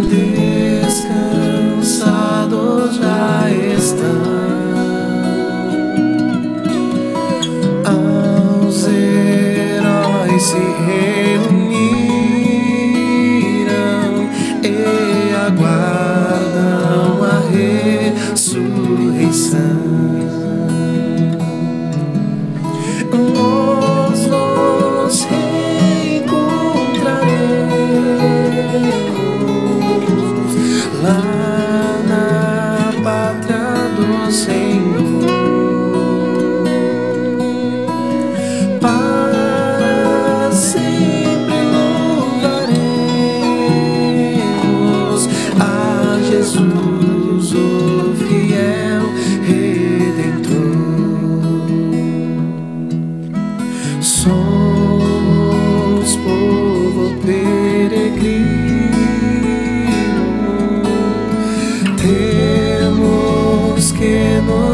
descansados já estão. Aos heróis se reuniram e aguardam a ressurreição.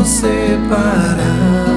Separar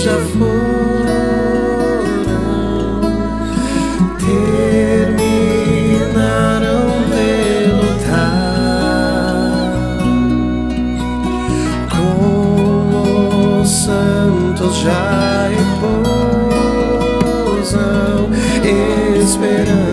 já foram, terminaram de lutar com os santos já repousam, esperando